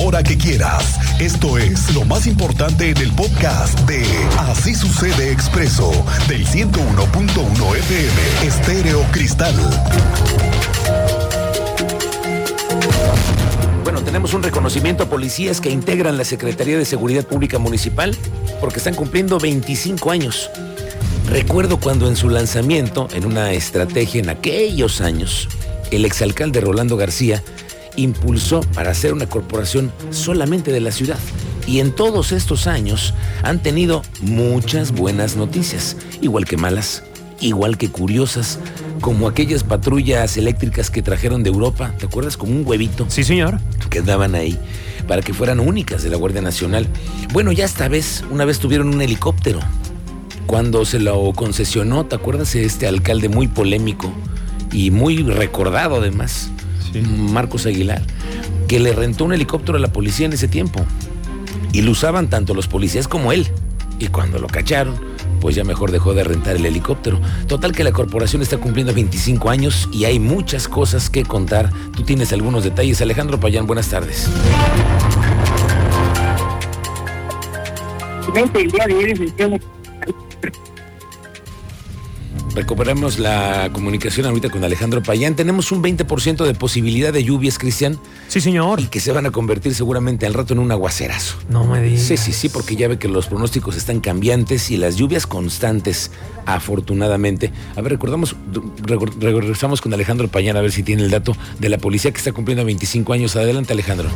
hora que quieras. Esto es lo más importante en el podcast de Así sucede expreso del 101.1 FM Estéreo Cristal. Bueno, tenemos un reconocimiento a policías que integran la Secretaría de Seguridad Pública Municipal porque están cumpliendo 25 años. Recuerdo cuando en su lanzamiento, en una estrategia en aquellos años, el exalcalde Rolando García impulsó para hacer una corporación solamente de la ciudad. Y en todos estos años han tenido muchas buenas noticias, igual que malas, igual que curiosas, como aquellas patrullas eléctricas que trajeron de Europa, ¿te acuerdas? Como un huevito. Sí, señor. Que daban ahí para que fueran únicas de la Guardia Nacional. Bueno, ya esta vez, una vez tuvieron un helicóptero. Cuando se lo concesionó, ¿te acuerdas? Este alcalde muy polémico y muy recordado además, Marcos Aguilar, que le rentó un helicóptero a la policía en ese tiempo. Y lo usaban tanto los policías como él. Y cuando lo cacharon, pues ya mejor dejó de rentar el helicóptero. Total que la corporación está cumpliendo 25 años y hay muchas cosas que contar. Tú tienes algunos detalles. Alejandro Payán, buenas tardes. El día de hoy Recuperamos la comunicación ahorita con Alejandro Payán. Tenemos un 20% de posibilidad de lluvias, Cristian. Sí, señor. Y que se van a convertir seguramente al rato en un aguacerazo. No me digas. Sí, sí, sí, porque ya ve que los pronósticos están cambiantes y las lluvias constantes, afortunadamente. A ver, recordamos, regresamos con Alejandro Payán a ver si tiene el dato de la policía que está cumpliendo 25 años. Adelante, Alejandro.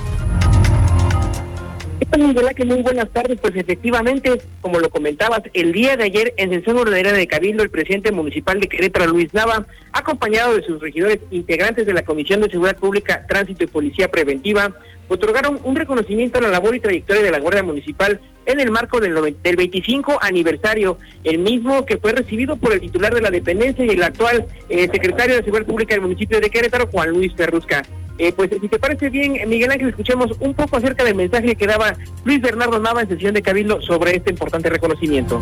Que muy buenas tardes. Pues efectivamente, como lo comentabas, el día de ayer en sesión ordinaria de Cabildo, el presidente municipal de Querétaro, Luis Nava, acompañado de sus regidores integrantes de la Comisión de Seguridad Pública, Tránsito y Policía Preventiva, otorgaron un reconocimiento a la labor y trayectoria de la Guardia Municipal en el marco del 25 aniversario, el mismo que fue recibido por el titular de la dependencia y el actual eh, secretario de Seguridad Pública del municipio de Querétaro, Juan Luis Ferrusca. Eh, pues si te parece bien, Miguel Ángel, escuchemos un poco acerca del mensaje que daba Luis Bernardo Nava en sesión de Cabildo sobre este importante reconocimiento.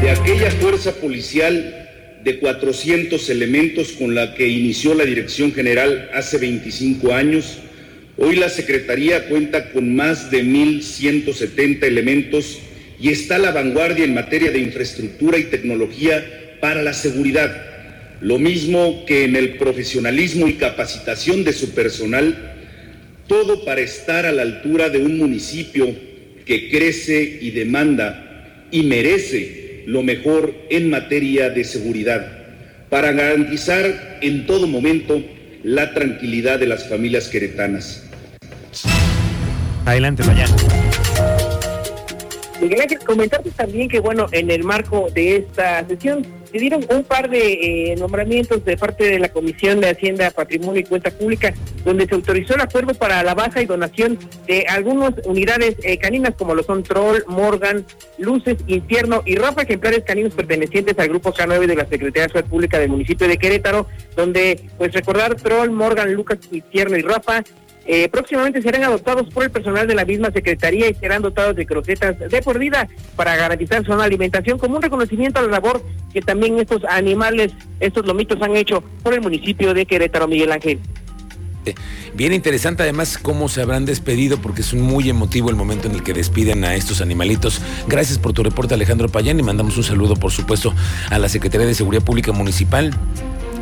De aquella fuerza policial de 400 elementos con la que inició la Dirección General hace 25 años, hoy la Secretaría cuenta con más de 1.170 elementos y está a la vanguardia en materia de infraestructura y tecnología para la seguridad lo mismo que en el profesionalismo y capacitación de su personal, todo para estar a la altura de un municipio que crece y demanda y merece lo mejor en materia de seguridad, para garantizar en todo momento la tranquilidad de las familias queretanas. Adelante, vaya. Miguel Ángel, comentarte también que, bueno, en el marco de esta sesión se dieron un par de eh, nombramientos de parte de la Comisión de Hacienda, Patrimonio y Cuenta Pública, donde se autorizó el acuerdo para la baja y donación de algunas unidades eh, caninas, como lo son Troll, Morgan, Luces, Infierno y Rafa, ejemplares caninos pertenecientes al Grupo K9 de la Secretaría de Salud Pública del municipio de Querétaro, donde, pues recordar, Troll, Morgan, Lucas, Infierno y Rafa eh, próximamente serán adoptados por el personal de la misma Secretaría y serán dotados de croquetas de por vida para garantizar su alimentación como un reconocimiento a la labor que también estos animales, estos lomitos han hecho por el municipio de Querétaro, Miguel Ángel. Bien interesante además cómo se habrán despedido porque es muy emotivo el momento en el que despiden a estos animalitos. Gracias por tu reporte Alejandro Payán y mandamos un saludo por supuesto a la Secretaría de Seguridad Pública Municipal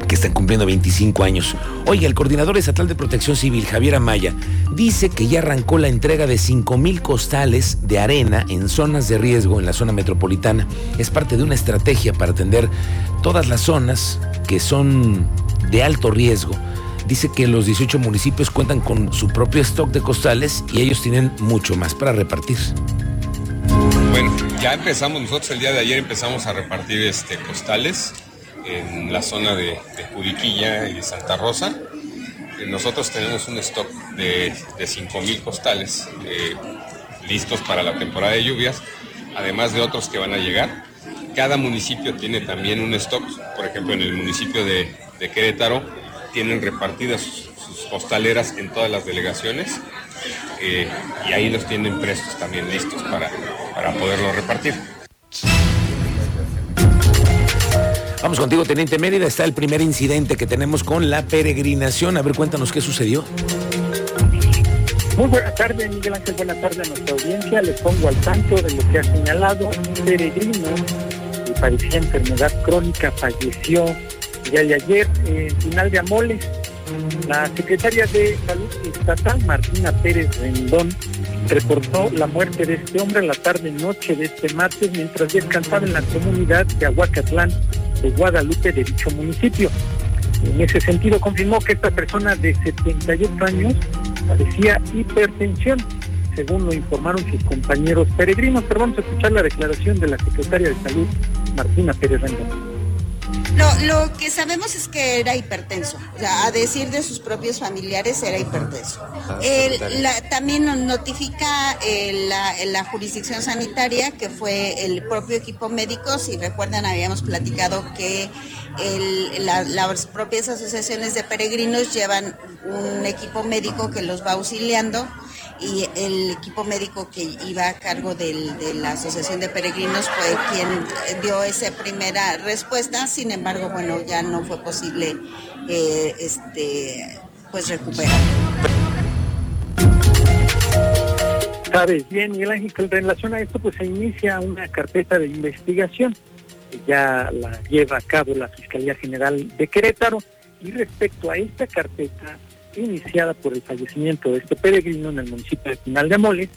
que están cumpliendo 25 años. Oiga, el coordinador estatal de protección civil, Javier Amaya, dice que ya arrancó la entrega de 5 mil costales de arena en zonas de riesgo en la zona metropolitana. Es parte de una estrategia para atender todas las zonas que son de alto riesgo. Dice que los 18 municipios cuentan con su propio stock de costales y ellos tienen mucho más para repartir. Bueno, ya empezamos, nosotros el día de ayer empezamos a repartir este, costales en la zona de, Juriquilla y Santa Rosa. Eh, nosotros tenemos un stock de, de 5.000 costales eh, listos para la temporada de lluvias, además de otros que van a llegar. Cada municipio tiene también un stock, por ejemplo en el municipio de, Querétaro tienen repartidas sus, costaleras en todas las delegaciones eh, y ahí los tienen prestos también listos para, para poderlos repartir. Vamos contigo, Teniente Mérida. Está el primer incidente que tenemos con la peregrinación. A ver, cuéntanos qué sucedió. Muy buenas tardes, Miguel Ángel. Buenas tardes a nuestra audiencia. Les pongo al tanto de lo que ha señalado peregrino que padecía enfermedad crónica, falleció ya de ayer en final de Amoles. La secretaria de Salud Estatal, Martina Pérez Rendón, reportó la muerte de este hombre a la tarde-noche de este martes mientras descansaba en la comunidad de Aguacatlán de Guadalupe de dicho municipio. En ese sentido, confirmó que esta persona de 78 años padecía hipertensión, según lo informaron sus compañeros peregrinos. Pero vamos a escuchar la declaración de la secretaria de Salud, Martina Pérez Rendón. Lo, que sabemos es que era hipertenso, a decir de sus propios familiares era hipertenso. también nos notifica eh, la, jurisdicción sanitaria que fue el propio equipo médico, si recuerdan habíamos platicado que las propias asociaciones de peregrinos llevan un equipo médico que los va auxiliando y el equipo médico que iba a cargo de la Asociación de Peregrinos fue quien dio esa primera respuesta, sin embargo, bueno, ya no fue posible eh, este, pues recuperar. Sabes bien, Miguel Ángel, en relación a esto, pues se inicia una carpeta de investigación que ya la lleva a cabo la Fiscalía General de Querétaro y respecto a esta carpeta iniciada por el fallecimiento de este peregrino en el municipio de Pinal de Amoles,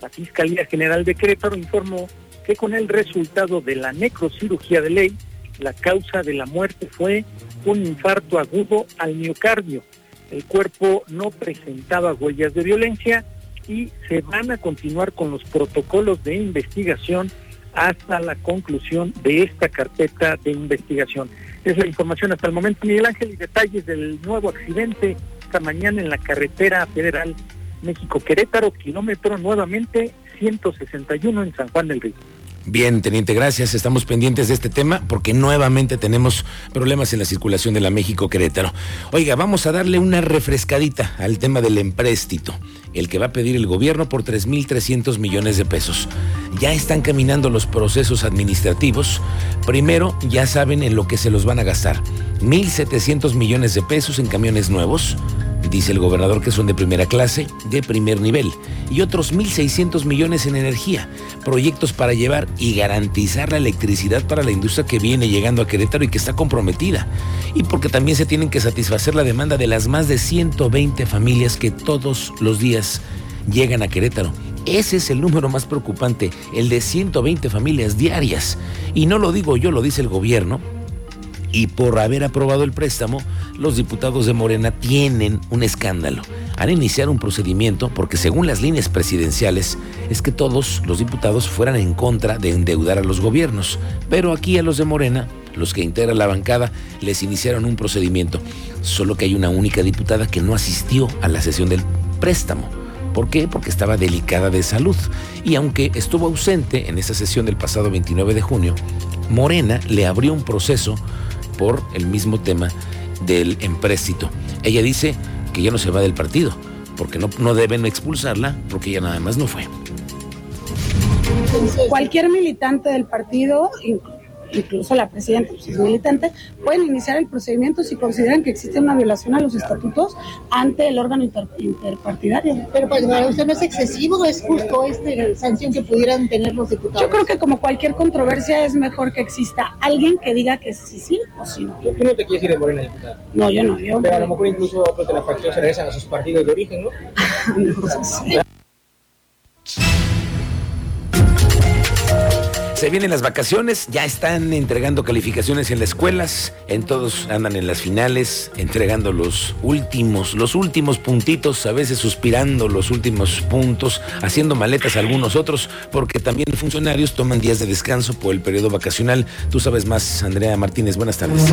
la Fiscalía General de Querétaro informó que con el resultado de la necrocirugía de ley, la causa de la muerte fue un infarto agudo al miocardio. El cuerpo no presentaba huellas de violencia y se van a continuar con los protocolos de investigación hasta la conclusión de esta carpeta de investigación. Es la información hasta el momento, Miguel Ángel, y detalles del nuevo accidente esta mañana en la carretera federal México-Querétaro, kilómetro nuevamente 161 en San Juan del Río. Bien, teniente, gracias. Estamos pendientes de este tema porque nuevamente tenemos problemas en la circulación de la México-Querétaro. Oiga, vamos a darle una refrescadita al tema del empréstito, el que va a pedir el gobierno por 3.300 millones de pesos. Ya están caminando los procesos administrativos. Primero, ya saben en lo que se los van a gastar. 1.700 millones de pesos en camiones nuevos Dice el gobernador que son de primera clase, de primer nivel, y otros 1.600 millones en energía, proyectos para llevar y garantizar la electricidad para la industria que viene llegando a Querétaro y que está comprometida. Y porque también se tienen que satisfacer la demanda de las más de 120 familias que todos los días llegan a Querétaro. Ese es el número más preocupante, el de 120 familias diarias. Y no lo digo yo, lo dice el gobierno, y por haber aprobado el préstamo, los diputados de Morena tienen un escándalo. Han iniciado un procedimiento porque según las líneas presidenciales es que todos los diputados fueran en contra de endeudar a los gobiernos. Pero aquí a los de Morena, los que integran la bancada, les iniciaron un procedimiento. Solo que hay una única diputada que no asistió a la sesión del préstamo. ¿Por qué? Porque estaba delicada de salud. Y aunque estuvo ausente en esa sesión del pasado 29 de junio, Morena le abrió un proceso por el mismo tema del empréstito. Ella dice que ya no se va del partido, porque no, no deben expulsarla, porque ella nada más no fue. Cualquier militante del partido, incluso la presidenta, pues es militante, pueden iniciar el procedimiento si consideran que existe una violación a los estatutos ante el órgano interpartidario. Pero pues, para usted no es excesivo, es justo esta sanción que pudieran tener los diputados. Yo creo que como cualquier controversia es mejor que exista alguien que diga que sí sí o sí no. ¿Tú no te quieres ir de Morena, diputada? No, yo no. Yo Pero a lo mejor incluso otros de la facción se regresan a sus partidos de origen, ¿no? no sé. Se vienen las vacaciones, ya están entregando calificaciones en las escuelas, en todos andan en las finales, entregando los últimos, los últimos puntitos, a veces suspirando los últimos puntos, haciendo maletas algunos otros, porque también funcionarios toman días de descanso por el periodo vacacional. Tú sabes más, Andrea Martínez, buenas tardes.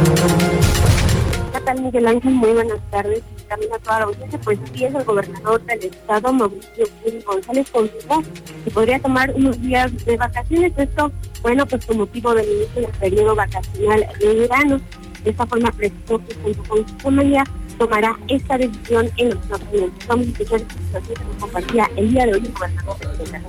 ¿Qué tal, Miguel Ángel? Muy buenas tardes. También a toda la audiencia, pues sí es el gobernador del estado, Mauricio González, confirmó que podría tomar unos días de vacaciones. Esto, bueno, pues con motivo del inicio del periodo vacacional de verano. De esta forma precisó que junto con su familia tomará esta decisión en los próximos Vamos a escuchar esta situación que nos compartía el día de hoy el gobernador de estado.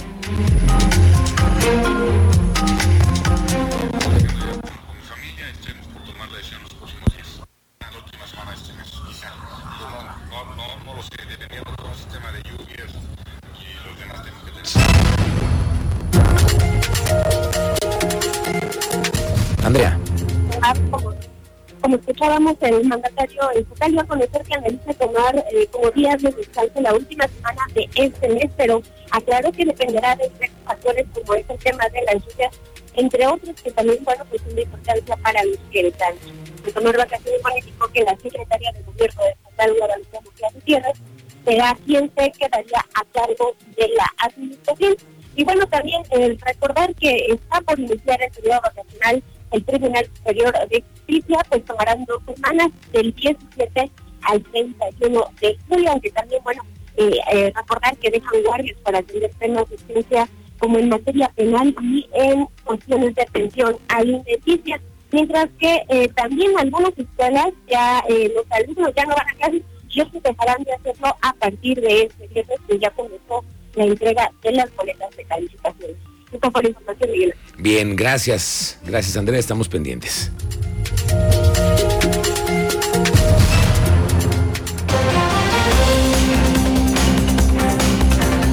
Escuchábamos el mandatario estatal dio a conocer que analiza tomar eh, como días de descanso la última semana de este mes, pero aclaró que dependerá de factores como es el tema de las lluvias, entre otros que también, bueno, pues de importancia para los queretanos. De tomar vacaciones político que la secretaria de gobierno de estatal, Guadalupe Gutiérrez, será quien se quedaría a cargo de la administración. Y bueno, también el recordar que está por iniciar el periodo vacacional el Tribunal Superior de Justicia, pues tomarán dos semanas, del 17 al 31 de julio, aunque también, bueno, eh, eh, recordar que dejan guardias para atender temas de ciencia como en materia penal y en cuestiones de atención alimenticia, mientras que eh, también algunas escuelas ya los alumnos ya no van a clases y otros dejarán de hacerlo a partir de este viernes que ya comenzó la entrega de las boletas de Bien, gracias. Gracias, Andrea. Estamos pendientes.